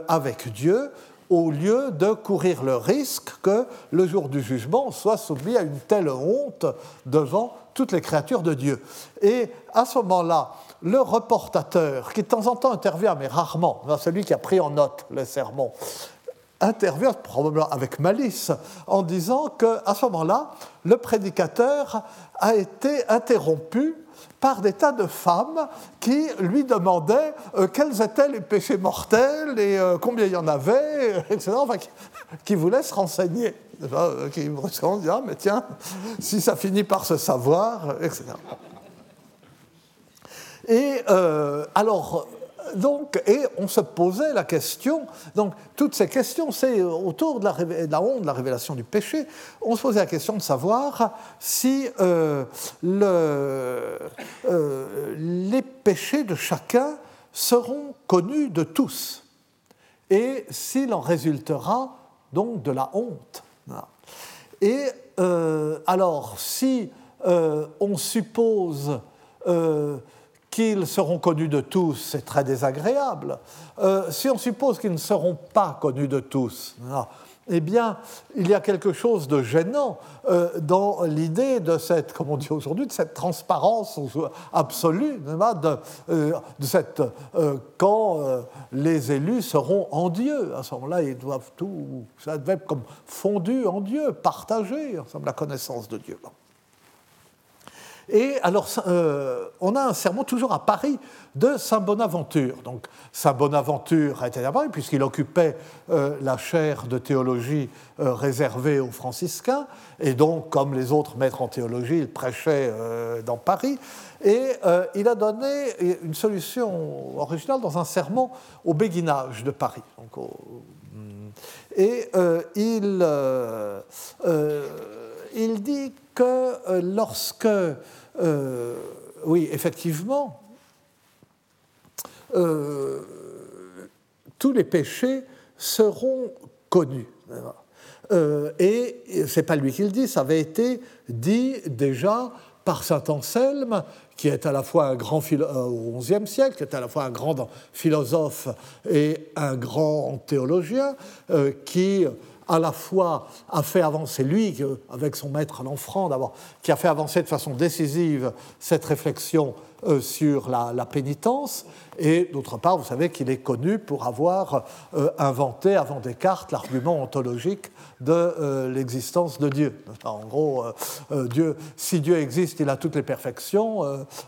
avec Dieu au lieu de courir le risque que le jour du jugement soit soumis à une telle honte devant toutes les créatures de Dieu. Et à ce moment-là, le reportateur, qui de temps en temps intervient, mais rarement, celui qui a pris en note le sermon, intervient probablement avec malice en disant qu'à ce moment-là, le prédicateur a été interrompu par des tas de femmes qui lui demandaient euh, quels étaient les péchés mortels et euh, combien il y en avait, etc., enfin, qui, voulaient se renseigner. Euh, qui se disant, ah, mais tiens, si ça finit par se savoir, etc. Et alors, donc, et on se posait la question, donc toutes ces questions, c'est autour de la, honte, de la révélation du péché, on se posait la question de savoir si euh, euh, les péchés de chacun seront connus de tous, et s'il en résultera donc de la honte. Et euh, alors, si on suppose qu'ils seront connus de tous, c'est très désagréable. Euh, si on suppose qu'ils ne seront pas connus de tous, eh bien, il y a quelque chose de gênant euh, dans l'idée de cette, comme on dit aujourd'hui, de cette transparence absolue, de, euh, de cette, quand les élus seront en Dieu. À ce moment-là, ils doivent tout, ça devait être comme fondu en Dieu, partagé, ensemble, la connaissance de Dieu. Et alors, euh, on a un sermon toujours à Paris de Saint Bonaventure. Donc, Saint Bonaventure était Paris puisqu'il occupait euh, la chaire de théologie euh, réservée aux franciscains. Et donc, comme les autres maîtres en théologie, il prêchait dans Paris. Et il a donné une solution originale dans un sermon au béguinage de Paris. et il, il dit que lorsque euh, oui, effectivement, euh, tous les péchés seront connus. Euh, et ce n'est pas lui qui le dit, ça avait été dit déjà par saint Anselme, qui est à la fois un grand au XIe siècle, qui est à la fois un grand philosophe et un grand théologien, qui à la fois a fait avancer, lui, avec son maître à qui a fait avancer de façon décisive cette réflexion euh, sur la, pénitence, et d'autre part, vous savez qu'il est connu pour avoir euh, inventé avant Descartes l'argument ontologique de euh, l'existence de Dieu. En gros, Dieu, si Dieu existe, il a toutes les perfections.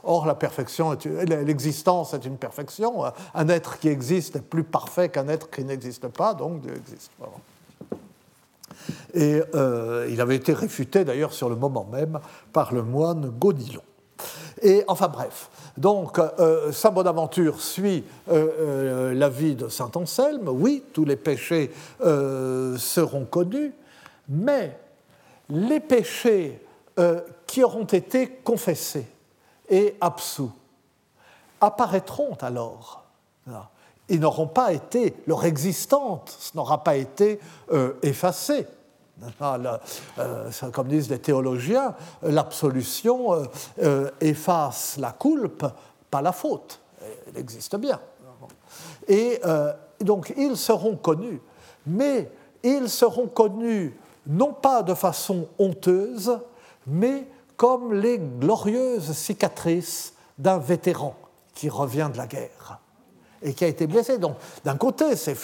or, la perfection, l'existence est une perfection. Un être qui existe est plus parfait qu'un être qui n'existe pas, donc Dieu existe. Et euh, il avait été réfuté d'ailleurs sur le moment même par le moine Godillon. Et enfin bref, donc euh, Saint Bonaventure suit euh, l'avis de Saint Anselme, oui, tous les péchés seront connus, mais les péchés qui auront été confessés et absous apparaîtront alors. Ils n'auront pas été, leur existence n'aura pas été effacée. Euh, comme disent les théologiens, l'absolution euh, euh, efface la culpe, pas la faute. Elle existe bien. Et donc ils seront connus, mais ils seront connus non pas de façon honteuse, mais comme les glorieuses cicatrices d'un vétéran qui revient de la guerre. Et qui a été blessé. Donc, d'un côté, ces,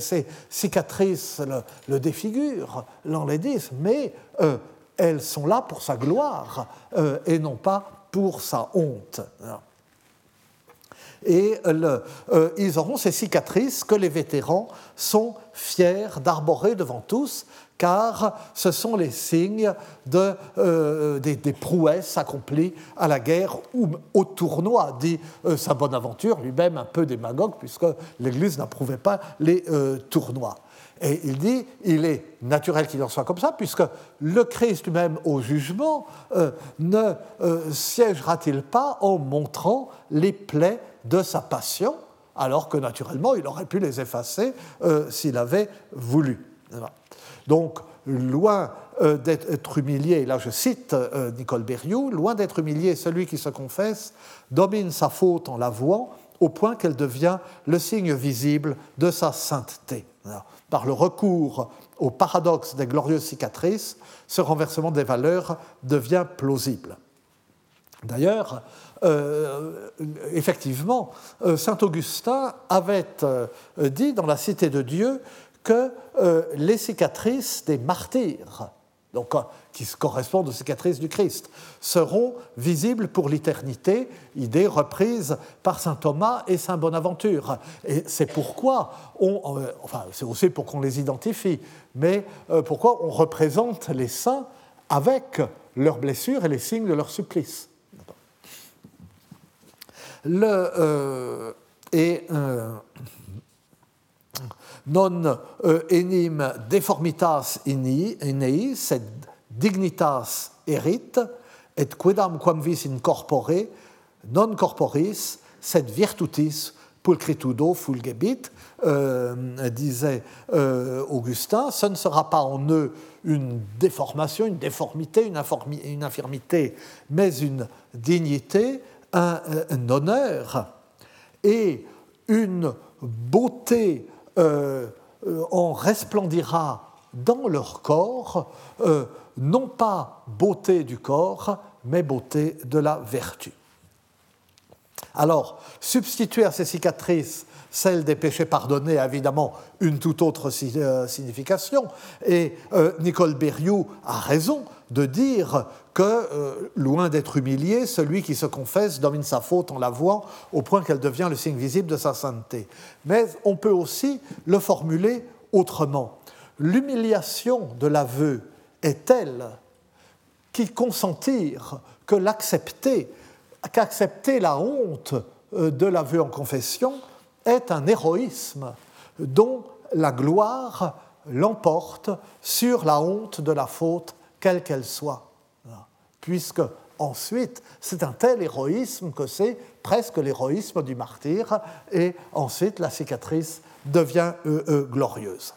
ces cicatrices le, le défigurent, l'enlaidissent, mais euh, elles sont là pour sa gloire euh, et non pas pour sa honte. Et euh, ils auront ces cicatrices que les vétérans sont fiers d'arborer devant tous, car ce sont les signes de, euh, des, prouesses accomplies à la guerre ou au tournoi, dit euh, sa bonne aventure, lui-même un peu démagogue, puisque l'Église n'approuvait pas les tournois. Et il dit, il est naturel qu'il en soit comme ça, puisque le Christ lui-même au jugement ne siégera-t-il pas en montrant les plaies de sa passion, alors que naturellement il aurait pu les effacer euh, s'il avait voulu. Donc, loin euh, d'être humilié, là je cite euh, Nicole Berriou, loin d'être humilié, celui qui se confesse domine sa faute en l'avouant au point qu'elle devient le signe visible de sa sainteté. Par le recours au paradoxe des glorieuses cicatrices, ce renversement des valeurs devient plausible. D'ailleurs, euh, effectivement, euh, Saint Augustin avait euh, dit dans la Cité de Dieu que les cicatrices des martyrs, donc, qui correspondent aux cicatrices du Christ, seront visibles pour l'éternité, idée reprise par saint Thomas et saint Bonaventure. Et c'est pourquoi, on, enfin c'est aussi pour qu'on les identifie, mais pourquoi on représente les saints avec leurs blessures et les signes de leur supplice le, euh, et euh, non euh, enim deformitas inei, sed dignitas erit, et quidam quam vis in corpore, non corporis, sed virtutis pulcritudo fulgebit, disait Augustin, ce ne sera pas en eux une déformation, une déformité, une, infirmité, mais une dignité, un, honneur et une beauté euh, euh, en resplendira dans leur corps, euh, non pas beauté du corps, mais beauté de la vertu. Alors, substituer à ces cicatrices celle des péchés pardonnés a évidemment une toute autre signification, et Nicole Berriou a raison de dire que, euh, loin d'être humilié, celui qui se confesse domine sa faute en l'avouant au point qu'elle devient le signe visible de sa sainteté. Mais on peut aussi le formuler autrement. L'humiliation de l'aveu est telle qu'il consentir que l'accepter, qu'accepter la honte euh, de l'aveu en confession est un héroïsme dont la gloire l'emporte sur la honte de la faute, quelle qu'elle soit puisque ensuite c'est un tel héroïsme que c'est presque l'héroïsme du martyr, et ensuite la cicatrice devient euh, euh, glorieuse.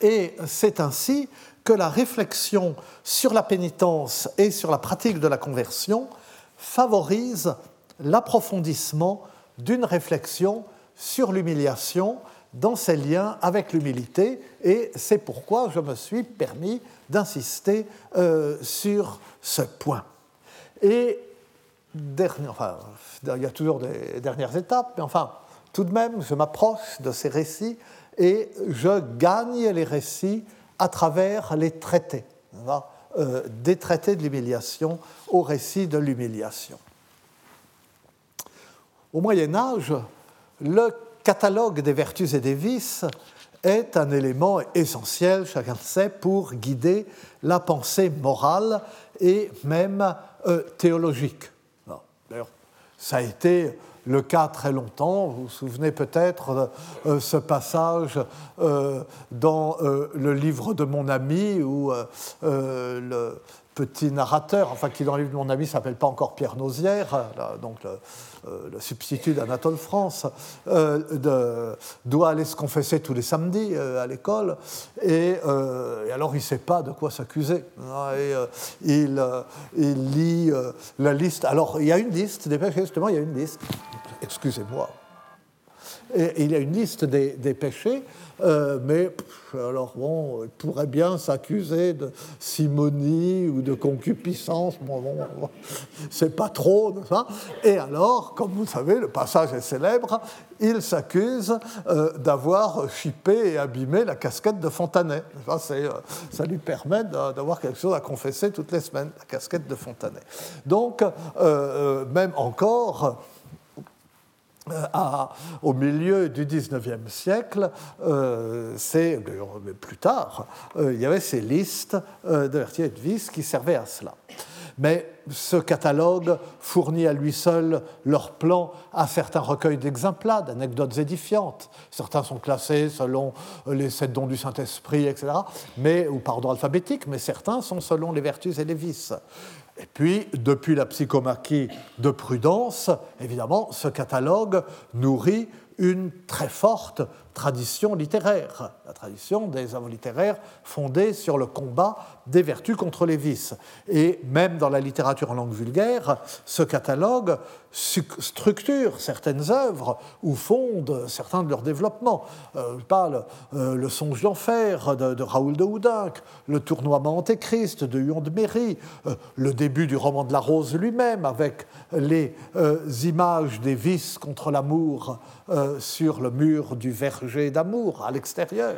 Et c'est ainsi que la réflexion sur la pénitence et sur la pratique de la conversion favorise l'approfondissement d'une réflexion sur l'humiliation dans ses liens avec l'humilité, et c'est pourquoi je me suis permis d'insister euh, sur ce point. Et dernier, enfin, il y a toujours des dernières étapes, mais enfin, tout de même, je m'approche de ces récits et je gagne les récits à travers les traités, euh, des traités de l'humiliation au récit de l'humiliation. Au Moyen Âge, le catalogue des vertus et des vices est un élément essentiel, chacun le sait, pour guider la pensée morale et même euh, théologique. D'ailleurs, ça a été le cas très longtemps. Vous vous souvenez peut-être de euh, ce passage euh, dans le livre de mon ami où le petit narrateur, enfin qui dans le livre de mon ami s'appelle pas encore Pierre Nausière, donc euh, le substitut d'Anatole France, euh, doit aller se confesser tous les samedis euh, à l'école, et, alors il ne sait pas de quoi s'accuser. Il, lit la liste. Alors il y a une liste, des justement, il y a une liste. Excusez-moi. Et, il y a une liste des, péchés, euh, mais alors bon, il pourrait bien s'accuser de simonie ou de concupiscence. Bon, bon, c'est pas trop, ça. Et alors, comme vous savez, le passage est célèbre, il s'accuse euh, d'avoir chippé et abîmé la casquette de Fontanet. Ça, euh, ça lui permet d'avoir quelque chose à confesser toutes les semaines, la casquette de Fontanet. Donc, même encore, euh, au milieu du XIXe siècle, euh, c'est plus tard, euh, il y avait ces listes de Vertier et de Vis qui servaient à cela. Mais ce catalogue fournit à lui seul leur plan à certains recueils d'exemplats, d'anecdotes édifiantes. Certains sont classés selon les sept dons du Saint-Esprit, etc., mais, ou par ordre alphabétique, mais certains sont selon les vertus et les vices. Et puis, depuis la psychomachie de Prudence, évidemment, ce catalogue nourrit une très forte tradition littéraire, la tradition des œuvres littéraires fondées sur le combat des vertus contre les vices. Et même dans la littérature en langue vulgaire, ce catalogue structure certaines œuvres ou fonde certains de leurs développements. Euh, parle euh, Le songe d'enfer de, Raoul de Houdinck, Le tournoiement antéchrist de Huon de Méry, euh, le début du roman de la rose lui-même avec les images des vices contre l'amour sur le mur du verger d'amour à l'extérieur,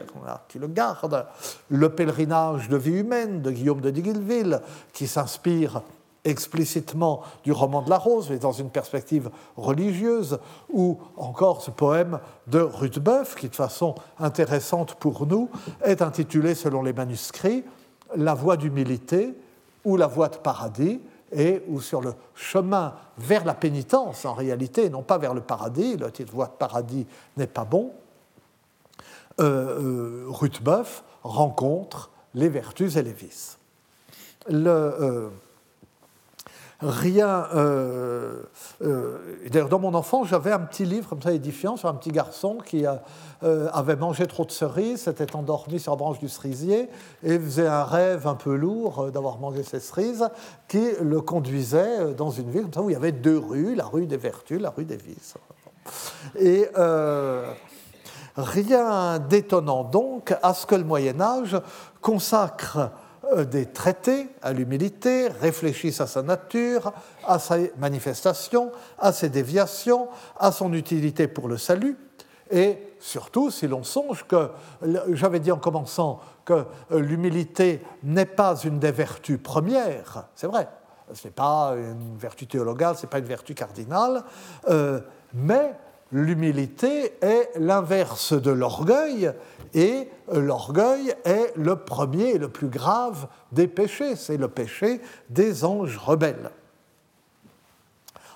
qui le garde. Le pèlerinage de vie humaine de Guillaume de Diguilville, qui s'inspire explicitement du roman de la Rose, mais dans une perspective religieuse, ou encore ce poème de Ruthbeuf, qui de façon intéressante pour nous est intitulé, selon les manuscrits, La voie d'humilité ou la voie de paradis, et ou sur le chemin vers la pénitence, en réalité, non pas vers le paradis, le titre voie de paradis n'est pas bon, euh, euh Ruthbeuf rencontre les vertus et les vices. Euh, rien. Euh, d'ailleurs, dans mon enfance, j'avais un petit livre comme ça édifiant sur un petit garçon qui avait mangé trop de cerises, s'était endormi sur la branche du cerisier et faisait un rêve un peu lourd d'avoir mangé ces cerises qui le conduisait dans une ville où il y avait deux rues, la rue des vertus, la rue des vices. Et rien d'étonnant donc à ce que le Moyen Âge consacre euh, des traités à l'humilité, réfléchissent à sa nature, à ses manifestations, à ses déviations, à son utilité pour le salut, et surtout si l'on songe que, j'avais dit en commençant que euh, l'humilité n'est pas une des vertus premières, c'est vrai, ce n'est pas une vertu théologale, ce n'est pas une vertu cardinale, euh, mais l'humilité est l'inverse de l'orgueil, et l'orgueil est le premier et le plus grave des péchés, c'est le péché des anges rebelles.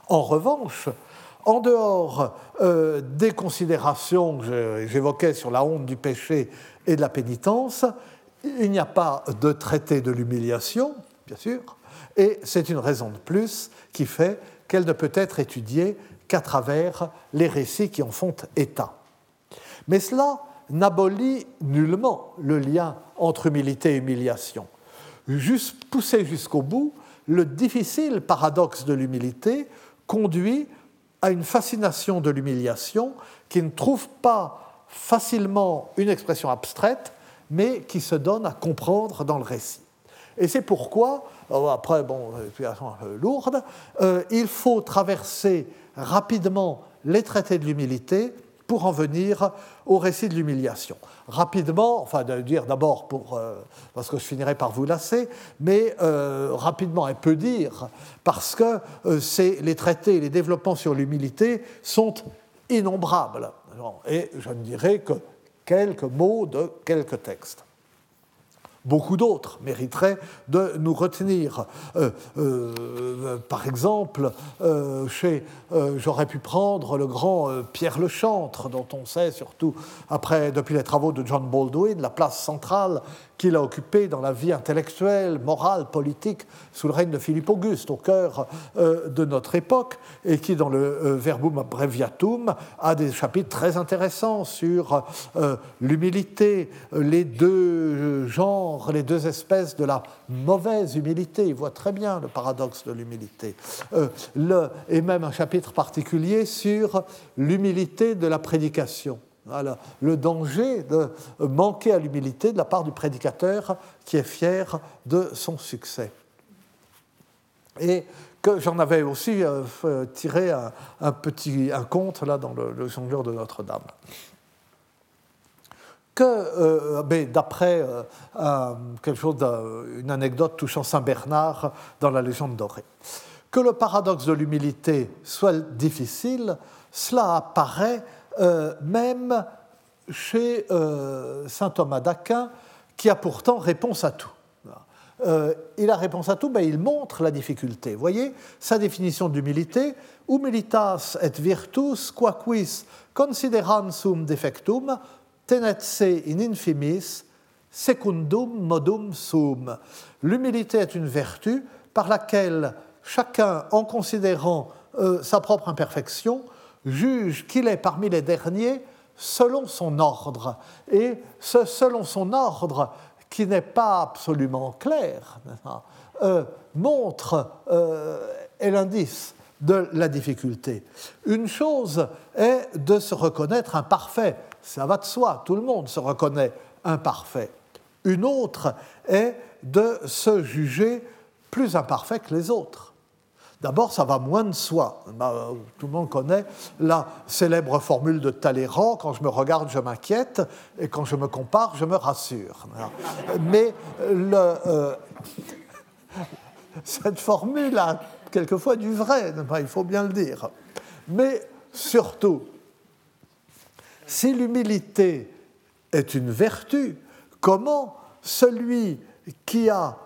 En revanche, en dehors euh, des considérations que j'évoquais sur la honte du péché et de la pénitence, il n'y a pas de traité de l'humiliation, bien sûr, et c'est une raison de plus qui fait qu'elle ne peut être étudiée qu'à travers les récits qui en font état. Mais cela n'abolit nullement le lien entre humilité et humiliation. Juste poussé jusqu'au bout, le difficile paradoxe de l'humilité conduit à une fascination de l'humiliation qui ne trouve pas facilement une expression abstraite, mais qui se donne à comprendre dans le récit. Et c'est pourquoi, après, bon, un peu lourde, euh, il faut traverser rapidement les traités de l'humilité pour en venir au récit de l'humiliation. Rapidement, enfin de dire d'abord euh, parce que je finirai par vous lasser, mais euh, rapidement et peu dire parce que euh, les traités, les développements sur l'humilité sont innombrables. Et je ne dirai que quelques mots de quelques textes. Beaucoup d'autres mériteraient de nous retenir. Euh, euh, par exemple, euh, j'aurais pu prendre le grand Pierre Le Chantre, dont on sait surtout après, depuis les travaux de John Baldwin, la place centrale qu'il a occupé dans la vie intellectuelle, morale, politique sous le règne de Philippe Auguste, au cœur euh, de notre époque, et qui, dans le euh, Verbum Abbreviatum, a des chapitres très intéressants sur euh, l'humilité, les deux genres, les deux espèces de la mauvaise humilité. Il voit très bien le paradoxe de l'humilité. et même un chapitre particulier sur l'humilité de la prédication. Voilà, le danger de manquer à l'humilité de la part du prédicateur qui est fier de son succès. Et que j'en avais aussi euh, tiré un, petit un conte là dans le, le de Notre-Dame. Que, euh, d'après euh, une anecdote touchant Saint Bernard dans la légende dorée, que le paradoxe de l'humilité soit difficile, cela apparaît euh, même chez euh, saint Thomas d'Aquin, qui a pourtant réponse à tout. Euh, il a réponse à tout, mais il montre la difficulté. Voyez, sa définition d'humilité, humilitas et virtus quaquis considerans sum defectum tenet se in infimis secundum modum sum. L'humilité est une vertu par laquelle chacun, en considérant sa propre imperfection, juge qu'il est parmi les derniers selon son ordre. Et ce selon son ordre, qui n'est pas absolument clair, euh, montre, euh, est l'indice de la difficulté. Une chose est de se reconnaître imparfait, ça va de soi, tout le monde se reconnaît imparfait. Une autre est de se juger plus imparfait que les autres. D'abord, ça va moins de soi. Bah, tout le monde connaît la célèbre formule de Talleyrand quand je me regarde, je m'inquiète, et quand je me compare, je me rassure. Mais euh, cette formule a quelquefois du vrai, il faut bien le dire. Mais surtout, si l'humilité est une vertu, comment celui qui a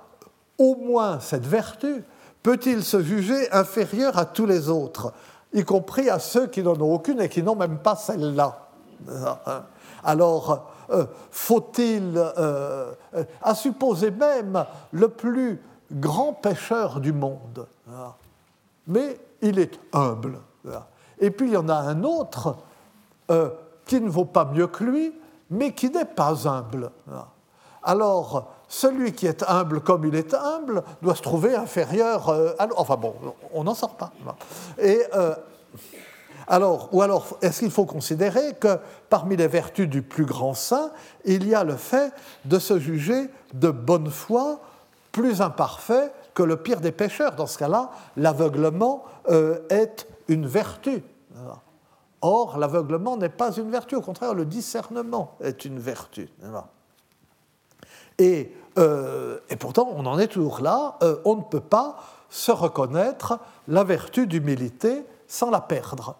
au moins cette vertu peut-il se juger inférieur à tous les autres, y compris à ceux qui n'en ont aucune et qui n'ont même pas celle-là? Alors, euh, faut-il, euh, à supposer même le plus grand pécheur du monde, mais il est humble. Et puis il y en a un autre euh, qui ne vaut pas mieux que lui, mais qui n'est pas humble. Alors, celui qui est humble comme il est humble doit se trouver inférieur euh, à Enfin bon, on n'en sort pas. Et, euh, alors, ou alors, est-ce qu'il faut considérer que parmi les vertus du plus grand saint, il y a le fait de se juger de bonne foi plus imparfait que le pire des pécheurs? Dans ce cas-là, l'aveuglement euh, est une vertu. Or, l'aveuglement n'est pas une vertu, au contraire, le discernement est une vertu. Euh, et, pourtant, on en est toujours là. Euh, on ne peut pas se reconnaître la vertu d'humilité sans la perdre.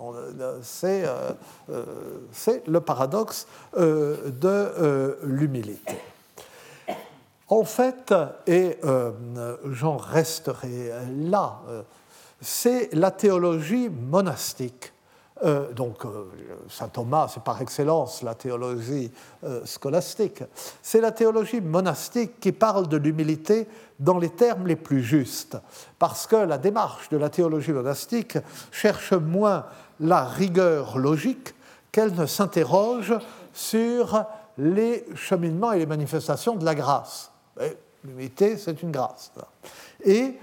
Euh, c'est le paradoxe de l'humilité. En fait, et j'en resterai là, c'est la théologie monastique euh, donc, euh, saint Thomas, c'est par excellence la théologie euh, scolastique. C'est la théologie monastique qui parle de l'humilité dans les termes les plus justes, parce que la démarche de la théologie monastique cherche moins la rigueur logique qu'elle ne s'interroge sur les cheminements et les manifestations de la grâce. L'humilité, c'est une grâce. Et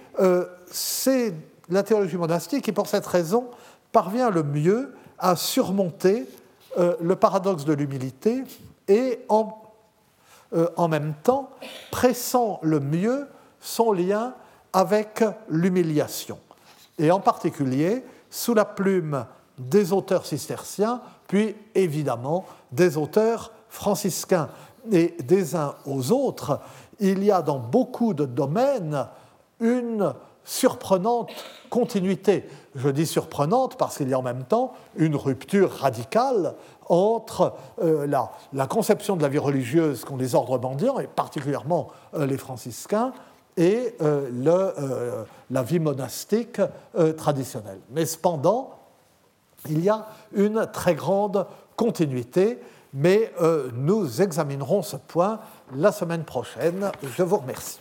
c'est la théologie monastique qui, pour cette raison, parvient le mieux à surmonter euh, le paradoxe de l'humilité et euh, en même temps pressant le mieux son lien avec l'humiliation. Et en particulier sous la plume des auteurs cisterciens, puis évidemment des auteurs franciscains. Et des uns aux autres, il y a dans beaucoup de domaines une surprenante continuité. Je dis surprenante parce qu'il y a en même temps une rupture radicale entre euh, la, conception de la vie religieuse qu'ont les ordres mendiants, et particulièrement euh, les franciscains, et euh, la vie monastique traditionnelle. Mais cependant, il y a une très grande continuité, mais nous examinerons ce point la semaine prochaine. Je vous remercie.